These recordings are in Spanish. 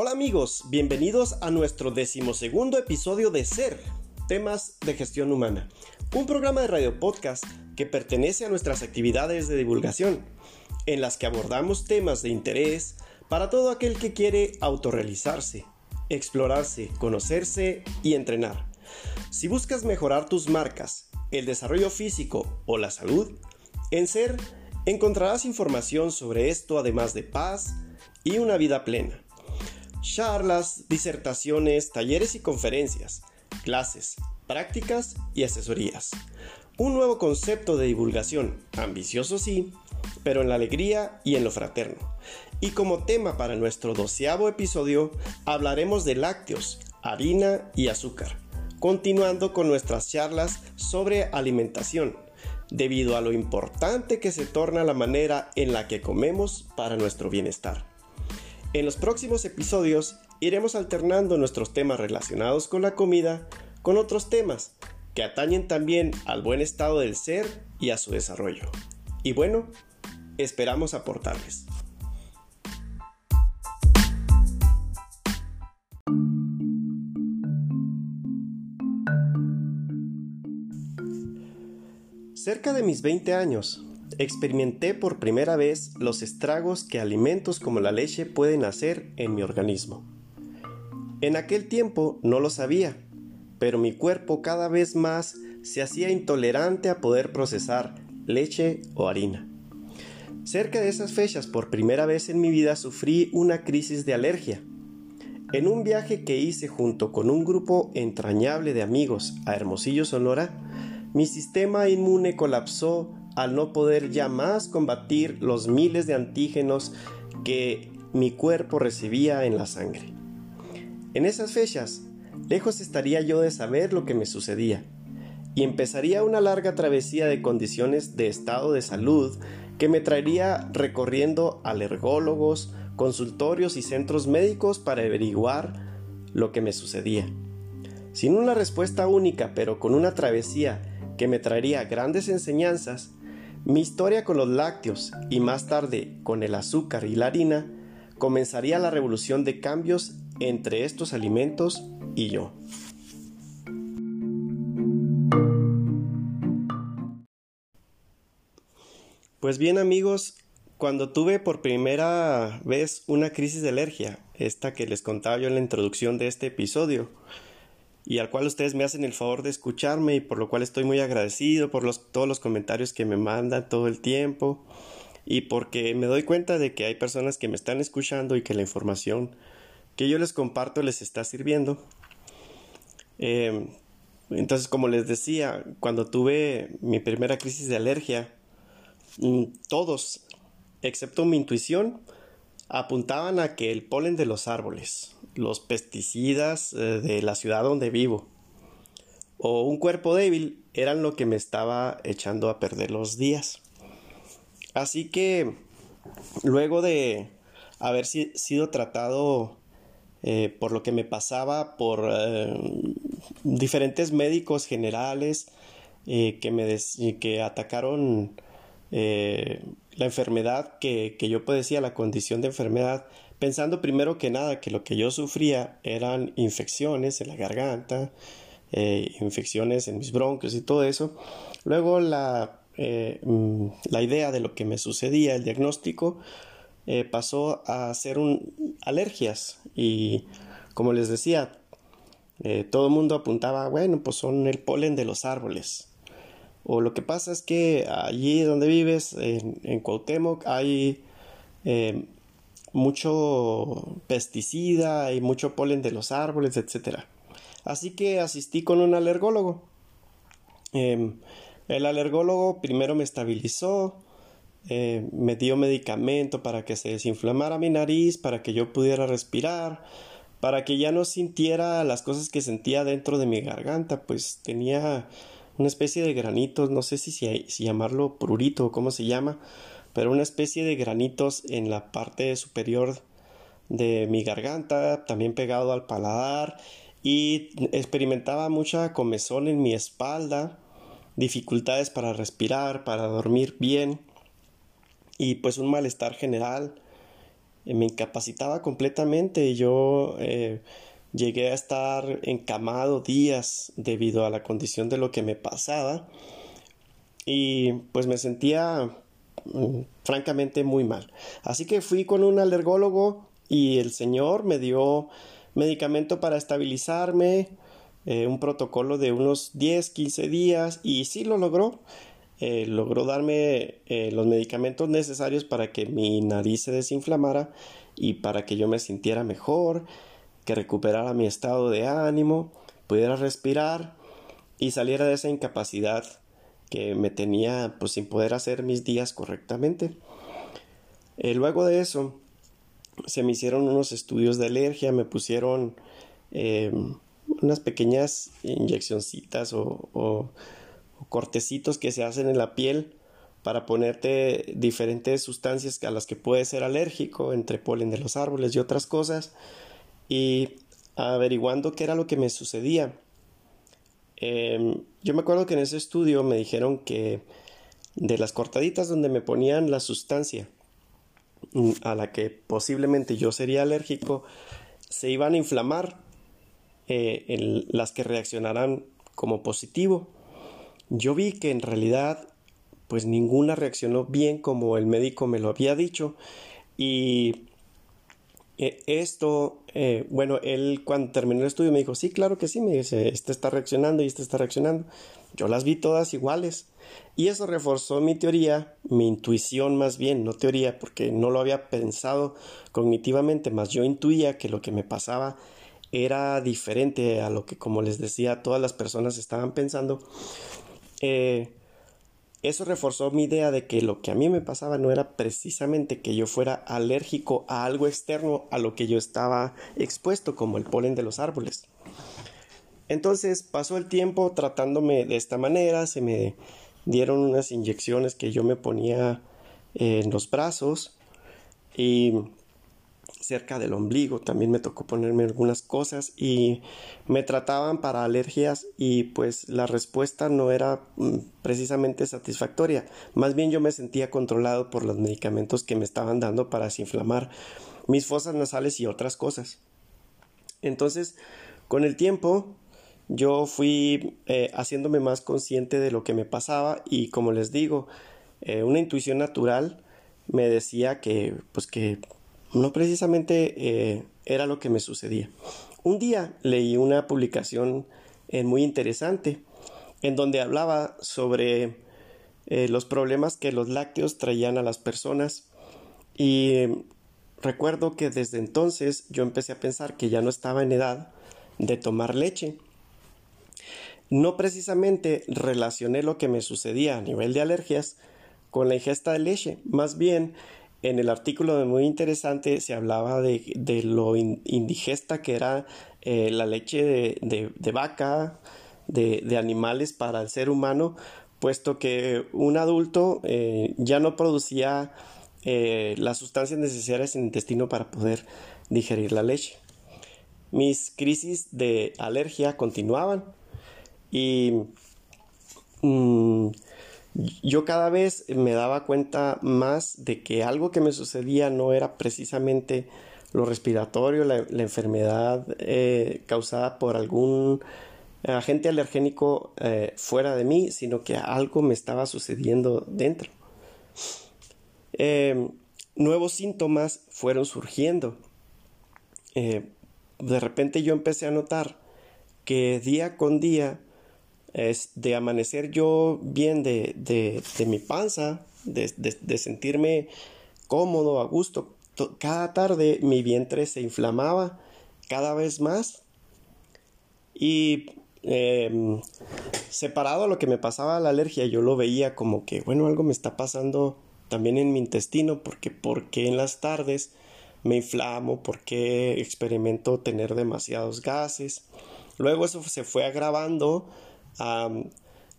Hola amigos, bienvenidos a nuestro decimosegundo episodio de Ser, temas de gestión humana, un programa de radio podcast que pertenece a nuestras actividades de divulgación, en las que abordamos temas de interés para todo aquel que quiere autorrealizarse, explorarse, conocerse y entrenar. Si buscas mejorar tus marcas, el desarrollo físico o la salud, en Ser encontrarás información sobre esto además de paz y una vida plena charlas, disertaciones, talleres y conferencias, clases, prácticas y asesorías. Un nuevo concepto de divulgación, ambicioso sí, pero en la alegría y en lo fraterno. Y como tema para nuestro doceavo episodio, hablaremos de lácteos, harina y azúcar, continuando con nuestras charlas sobre alimentación, debido a lo importante que se torna la manera en la que comemos para nuestro bienestar. En los próximos episodios iremos alternando nuestros temas relacionados con la comida con otros temas que atañen también al buen estado del ser y a su desarrollo. Y bueno, esperamos aportarles. Cerca de mis 20 años, experimenté por primera vez los estragos que alimentos como la leche pueden hacer en mi organismo. En aquel tiempo no lo sabía, pero mi cuerpo cada vez más se hacía intolerante a poder procesar leche o harina. Cerca de esas fechas, por primera vez en mi vida, sufrí una crisis de alergia. En un viaje que hice junto con un grupo entrañable de amigos a Hermosillo, Sonora, mi sistema inmune colapsó al no poder ya más combatir los miles de antígenos que mi cuerpo recibía en la sangre. En esas fechas, lejos estaría yo de saber lo que me sucedía, y empezaría una larga travesía de condiciones de estado de salud que me traería recorriendo alergólogos, consultorios y centros médicos para averiguar lo que me sucedía. Sin una respuesta única, pero con una travesía que me traería grandes enseñanzas, mi historia con los lácteos y más tarde con el azúcar y la harina comenzaría la revolución de cambios entre estos alimentos y yo. Pues bien amigos, cuando tuve por primera vez una crisis de alergia, esta que les contaba yo en la introducción de este episodio, y al cual ustedes me hacen el favor de escucharme y por lo cual estoy muy agradecido por los, todos los comentarios que me mandan todo el tiempo y porque me doy cuenta de que hay personas que me están escuchando y que la información que yo les comparto les está sirviendo. Em, entonces, como les decía, cuando tuve mi primera crisis de alergia, mm, todos, excepto mi intuición, apuntaban a que el polen de los árboles, los pesticidas eh, de la ciudad donde vivo o un cuerpo débil eran lo que me estaba echando a perder los días. Así que luego de haber sido tratado eh, por lo que me pasaba por eh, diferentes médicos generales que me que atacaron la enfermedad que, que yo padecía, la condición de enfermedad, pensando primero que nada que lo que yo sufría eran infecciones en la garganta, eh, infecciones en mis bronquios y todo eso. Luego la, eh, mm, la idea de lo que me sucedía, el diagnóstico, eh, pasó a ser un, alergias y como les decía, todo el mundo apuntaba, bueno, pues son el polen de los árboles. O lo que pasa es que allí donde vives, en, en Cuauhtémoc, hay mucho pesticida y mucho polen de los árboles, etc. Así que asistí con un alergólogo. Em, el alergólogo primero me estabilizó, eh, me dio medicamento para que se desinflamara mi nariz, para que yo pudiera respirar, para que ya no sintiera las cosas que sentía dentro de mi garganta, pues tenía una especie de granitos, no sé si, si, llamarlo prurito o cómo se llama, pero una especie de granitos en la parte superior de mi garganta, también pegado al paladar y experimentaba mucha comezón en mi espalda, dificultades para respirar, para dormir bien y pues un malestar general. Me incapacitaba completamente y yo eh, llegué a estar encamado días debido a la condición de lo que me pasaba y pues me sentía mm, francamente muy mal. Así que fui con un alergólogo y el señor me dio medicamento para estabilizarme, eh, un protocolo de unos 10, 15 días y sí lo logró. Eh, logró darme eh, los medicamentos necesarios para que mi nariz se desinflamara y para que yo me sintiera mejor, que recuperara mi estado de ánimo, pudiera respirar y saliera de esa incapacidad que me tenía pues sin poder hacer mis días correctamente. luego de eso se me hicieron unos estudios de alergia, me pusieron unas pequeñas inyeccioncitas o, cortecitos que se hacen en la piel para ponerte diferentes sustancias a las que puedes ser alérgico, entre polen de los árboles y otras cosas, y averiguando qué era lo que me sucedía. Em, yo me acuerdo que en ese estudio me dijeron que de las cortaditas donde me ponían la sustancia mm, a la que posiblemente yo sería alérgico, se iban a inflamar eh, las que reaccionarán como positivo. Yo vi que en realidad pues ninguna reaccionó bien como el médico me lo había dicho y eh, esto, eh, bueno, él cuando terminó el estudio me dijo, sí, claro que sí, me dice, este está reaccionando y este está reaccionando. Yo las vi todas iguales y eso reforzó mi teoría, mi intuición más bien, no teoría, porque no lo había pensado cognitivamente, más yo intuía que lo que me pasaba era diferente a lo que, como les decía, todas las personas estaban pensando, eh, eso reforzó mi idea de que lo que a mí me pasaba no era precisamente que yo fuera alérgico a algo externo a lo que yo estaba expuesto, como el polen de los árboles. Entonces pasó el tiempo tratándome de esta manera, se me dieron unas inyecciones que yo me ponía en los brazos y cerca del ombligo. También me tocó ponerme algunas cosas y me trataban para alergias y pues la respuesta no era mm, precisamente satisfactoria. Más bien yo me sentía controlado por los medicamentos que me estaban dando para desinflamar mis fosas nasales y otras cosas. Entonces, con el tiempo, yo fui eh, haciéndome más consciente de lo que me pasaba y como les digo, eh, una intuición natural me decía que pues que no precisamente eh, era lo que me sucedía. Un día leí una publicación eh, muy interesante en donde hablaba sobre eh, los problemas que los lácteos traían a las personas y recuerdo que desde entonces yo empecé a pensar que ya no estaba en edad de tomar leche. No precisamente relacioné lo que me sucedía a nivel de alergias con la ingesta de leche, más bien en el artículo muy interesante se hablaba de, lo indigesta que era eh, la leche de, vaca, de, animales para el ser humano, puesto que un adulto eh, ya no producía eh, las sustancias necesarias en el intestino para poder digerir la leche. Mis crisis de alergia continuaban y mm, yo cada vez me daba cuenta más de que algo que me sucedía no era precisamente lo respiratorio, la, enfermedad eh, causada por algún agente alergénico eh, fuera de mí, sino que algo me estaba sucediendo dentro. Em, nuevos síntomas fueron surgiendo. Eh, de repente yo empecé a notar que día con día es de amanecer yo bien de, de, de mi panza, de, de, sentirme cómodo, a gusto. Cada tarde mi vientre se inflamaba cada vez más y em, separado a lo que me pasaba la alergia, yo lo veía como que, bueno, algo me está pasando también en mi intestino, porque porque en las tardes me inflamo, porque experimento tener demasiados gases. Luego eso se fue agravando a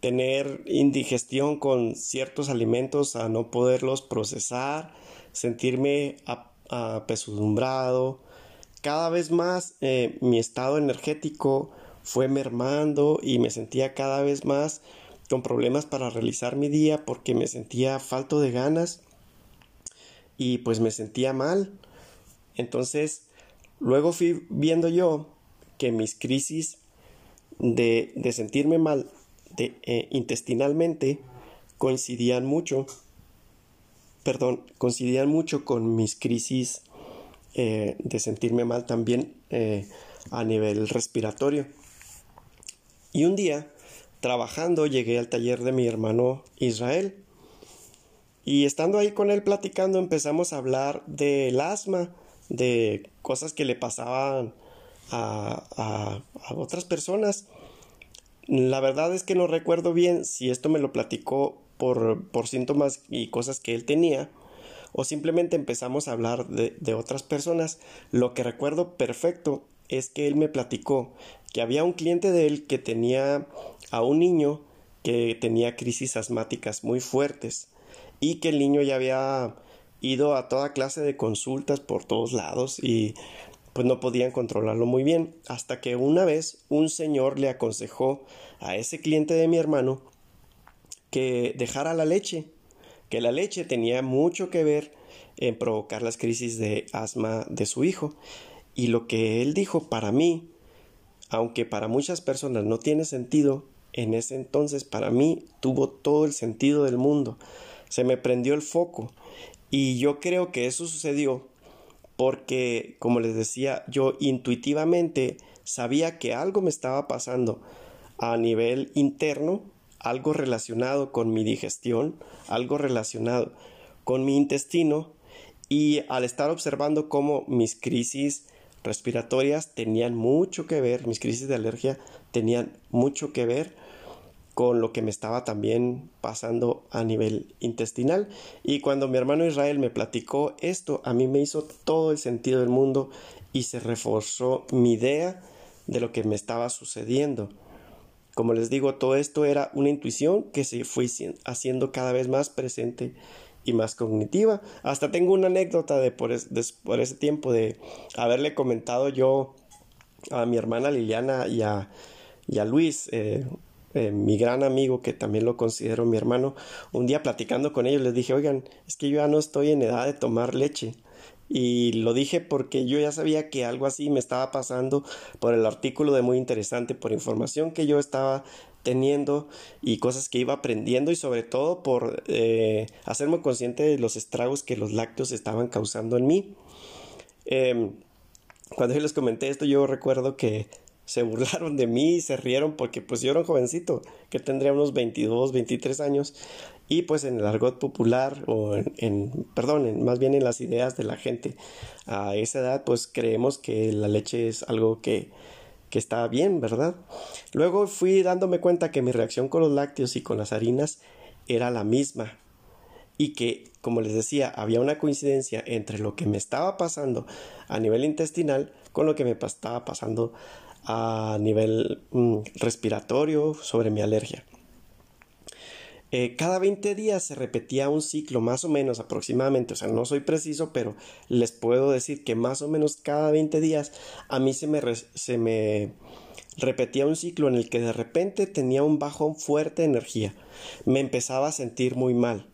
tener indigestión con ciertos alimentos, a no poderlos procesar, sentirme apesudumbrado. Cada vez más eh, mi estado energético fue mermando y me sentía cada vez más con problemas para realizar mi día porque me sentía falto de ganas y pues me sentía mal. Entonces, luego fui viendo yo que mis crisis de, de sentirme mal de, eh, intestinalmente coincidían mucho, perdón, coincidían mucho con mis crisis eh, de sentirme mal también eh, a nivel respiratorio. Y un día, trabajando, llegué al taller de mi hermano Israel. Y estando ahí con él platicando, empezamos a hablar del asma, de cosas que le pasaban a, a, otras personas. La verdad es que no recuerdo bien si esto me lo platicó por, por síntomas y cosas que él tenía o simplemente empezamos a hablar de, de, otras personas. Lo que recuerdo perfecto es que él me platicó que había un cliente de él que tenía a un niño que tenía crisis asmáticas muy fuertes y que el niño ya había ido a toda clase de consultas por todos lados y pues no podían controlarlo muy bien hasta que una vez un señor le aconsejó a ese cliente de mi hermano que dejara la leche, que la leche tenía mucho que ver en provocar las crisis de asma de su hijo y lo que él dijo para mí, aunque para muchas personas no tiene sentido, en ese entonces para mí tuvo todo el sentido del mundo. Se me prendió el foco y yo creo que eso sucedió porque, como les decía, yo intuitivamente sabía que algo me estaba pasando a nivel interno, algo relacionado con mi digestión, algo relacionado con mi intestino y al estar observando cómo mis crisis respiratorias tenían mucho que ver, mis crisis de alergia tenían mucho que ver con lo que me estaba también pasando a nivel intestinal. Y cuando mi hermano Israel me platicó esto, a mí me hizo todo el sentido del mundo y se reforzó mi idea de lo que me estaba sucediendo. Como les digo, todo esto era una intuición que se fue haciendo cada vez más presente y más cognitiva. Hasta tengo una anécdota de por, ese tiempo de haberle comentado yo a mi hermana Liliana y a, Luis, eh, eh, mi gran amigo, que también lo considero mi hermano, un día platicando con ellos les dije, oigan, es que yo ya no estoy en edad de tomar leche. Y lo dije porque yo ya sabía que algo así me estaba pasando por el artículo de muy interesante, por información que yo estaba teniendo y cosas que iba aprendiendo y sobre todo por eh, hacerme consciente de los estragos que los lácteos estaban causando en mí. Em, cuando yo les comenté esto, yo recuerdo que se burlaron de mí se rieron porque pues yo era un jovencito que tendría unos 22, 23 años y pues en el argot popular o en, perdón, más bien en las ideas de la gente a esa edad pues creemos que la leche es algo que que está bien, ¿verdad? Luego fui dándome cuenta que mi reacción con los lácteos y con las harinas era la misma y que, como les decía, había una coincidencia entre lo que me estaba pasando a nivel intestinal con lo que me estaba pasando a nivel mm, respiratorio sobre mi alergia. Eh, cada 20 días se repetía un ciclo, más o menos aproximadamente, o sea, no soy preciso, pero les puedo decir que más o menos cada 20 días a mí se me, se me repetía un ciclo en el que de repente tenía un bajón fuerte de energía, me empezaba a sentir muy mal,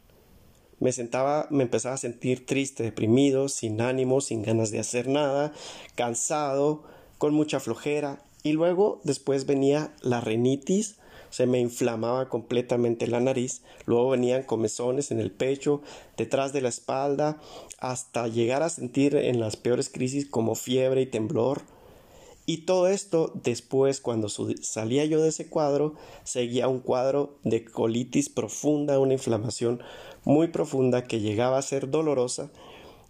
me sentaba, me empezaba a sentir triste, deprimido, sin ánimo, sin ganas de hacer nada, cansado, con mucha flojera, y luego después venía la renitis, se me inflamaba completamente la nariz, luego venían comezones en el pecho, detrás de la espalda, hasta llegar a sentir en las peores crisis como fiebre y temblor. Y todo esto después, cuando salía yo de ese cuadro, seguía un cuadro de colitis profunda, una inflamación muy profunda que llegaba a ser dolorosa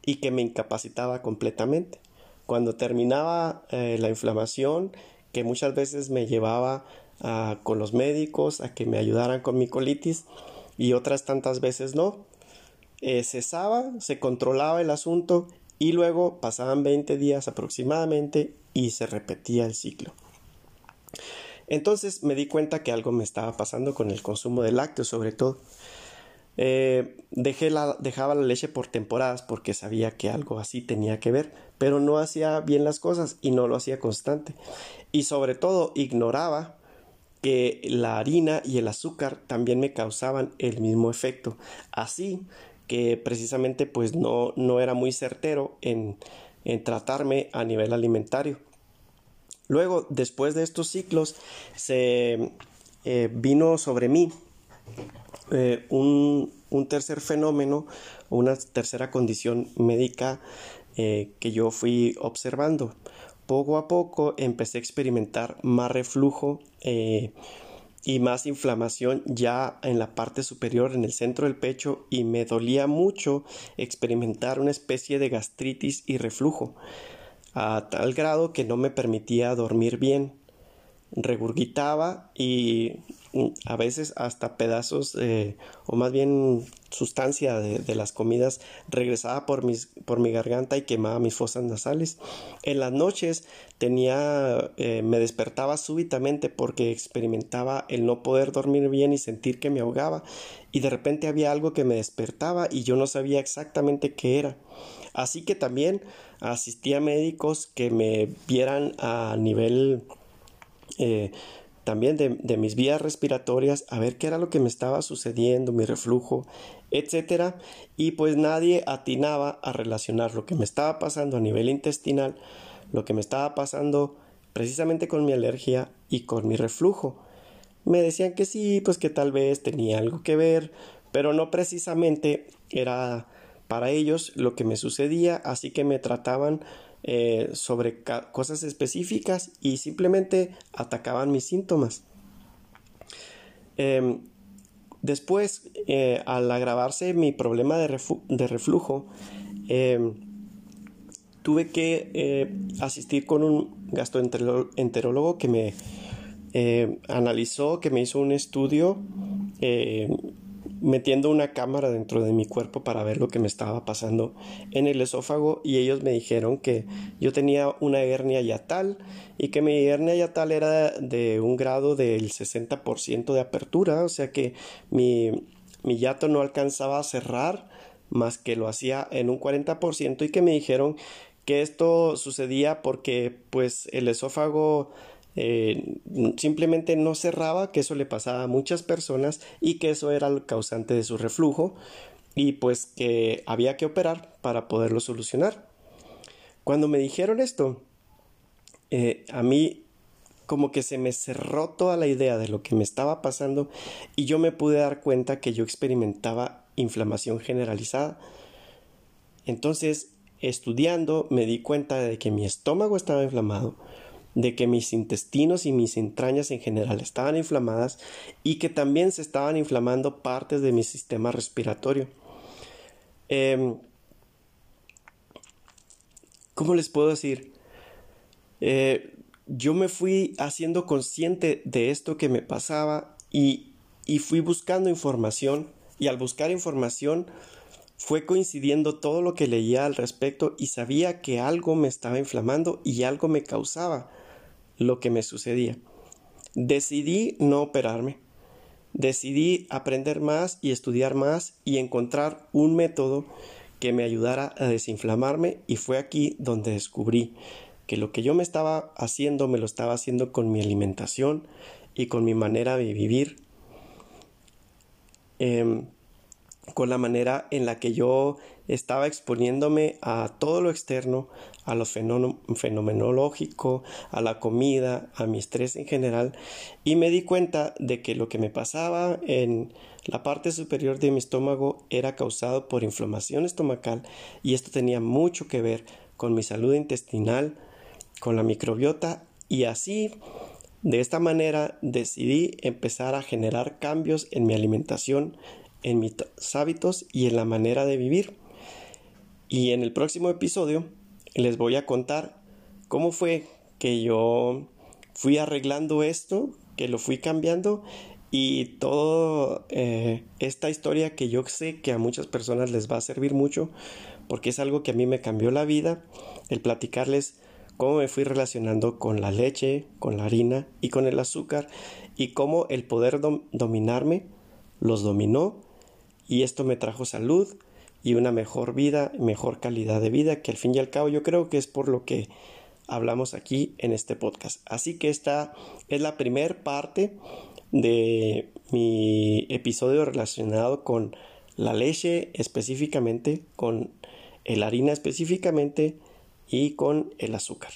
y que me incapacitaba completamente. Cuando terminaba eh, la inflamación, que muchas veces me llevaba con los médicos a que me ayudaran con mi colitis y otras tantas veces no. Eh, cesaba, se controlaba el asunto y luego pasaban 20 días aproximadamente y se repetía el ciclo. Entonces me di cuenta que algo me estaba pasando con el consumo de lácteos sobre todo. Eh, dejé la, dejaba la leche por temporadas porque sabía que algo así tenía que ver, pero no hacía bien las cosas y no lo hacía constante. Y sobre todo ignoraba que la harina y el azúcar también me causaban el mismo efecto. Así que precisamente pues no, no era muy certero en, en tratarme a nivel alimentario. Luego, después de estos ciclos, se eh, vino sobre mí eh, un, tercer fenómeno, una tercera condición médica eh, que yo fui observando. Poco a poco empecé a experimentar más reflujo y más inflamación ya en la parte superior, en el centro del pecho, y me dolía mucho experimentar una especie de gastritis y reflujo, a tal grado que no me permitía dormir bien. Regurgitaba y a veces hasta pedazos o más bien sustancia de, las comidas regresaba por, mis, por mi garganta y quemaba mis fosas nasales. En las noches tenía, eh, me despertaba súbitamente porque experimentaba el no poder dormir bien y sentir que me ahogaba y de repente había algo que me despertaba y yo no sabía exactamente qué era. Así que también asistí a médicos que me vieran a nivel eh, también de, mis vías respiratorias, a ver qué era lo que me estaba sucediendo, mi reflujo, etcétera, y pues nadie atinaba a relacionar lo que me estaba pasando a nivel intestinal, lo que me estaba pasando precisamente con mi alergia y con mi reflujo. Me decían que sí, pues que tal vez tenía algo que ver, pero no precisamente era para ellos lo que me sucedía, así que me trataban eh, sobre cosas específicas y simplemente atacaban mis síntomas. Em, después, eh, al agravarse mi problema de, reflujo, em, tuve que eh, asistir con un gastroenterólogo que me analizó, que me hizo un estudio metiendo una cámara dentro de mi cuerpo para ver lo que me estaba pasando en el esófago y ellos me dijeron que yo tenía una hernia yatal y que mi hernia yatal era de un grado del 60% de apertura, o sea que mi, mi yato no alcanzaba a cerrar más que lo hacía en un 40% y que me dijeron que esto sucedía porque pues el esófago eh, simplemente no cerraba, que eso le pasaba a muchas personas y que eso era el causante de su reflujo y pues que había que operar para poderlo solucionar. Cuando me dijeron esto, eh, a mí como que se me cerró toda la idea de lo que me estaba pasando y yo me pude dar cuenta que yo experimentaba inflamación generalizada. Entonces, estudiando, me di cuenta de que mi estómago estaba inflamado, de que mis intestinos y mis entrañas en general estaban inflamadas y que también se estaban inflamando partes de mi sistema respiratorio. Em, ¿Cómo les puedo decir? Eh, yo me fui haciendo consciente de esto que me pasaba y, y fui buscando información y al buscar información fue coincidiendo todo lo que leía al respecto y sabía que algo me estaba inflamando y algo me causaba lo que me sucedía. Decidí no operarme. Decidí aprender más y estudiar más y encontrar un método que me ayudara a desinflamarme y fue aquí donde descubrí que lo que yo me estaba haciendo me lo estaba haciendo con mi alimentación y con mi manera de vivir, em, con la manera en la que yo estaba exponiéndome a todo lo externo, a lo fenomenológico, a la comida, a mi estrés en general, y me di cuenta de que lo que me pasaba en la parte superior de mi estómago era causado por inflamación estomacal y esto tenía mucho que ver con mi salud intestinal, con la microbiota y así de esta manera decidí empezar a generar cambios en mi alimentación, en mis hábitos y en la manera de vivir. Y en el próximo episodio les voy a contar cómo fue que yo fui arreglando esto, que lo fui cambiando y toda eh, esta historia que yo sé que a muchas personas les va a servir mucho porque es algo que a mí me cambió la vida, el platicarles cómo me fui relacionando con la leche, con la harina y con el azúcar y cómo el poder dominarme los dominó y esto me trajo salud, y una mejor vida, mejor calidad de vida, que al fin y al cabo yo creo que es por lo que hablamos aquí en este podcast. Así que esta es la primera parte de mi episodio relacionado con la leche específicamente, con la harina específicamente y con el azúcar.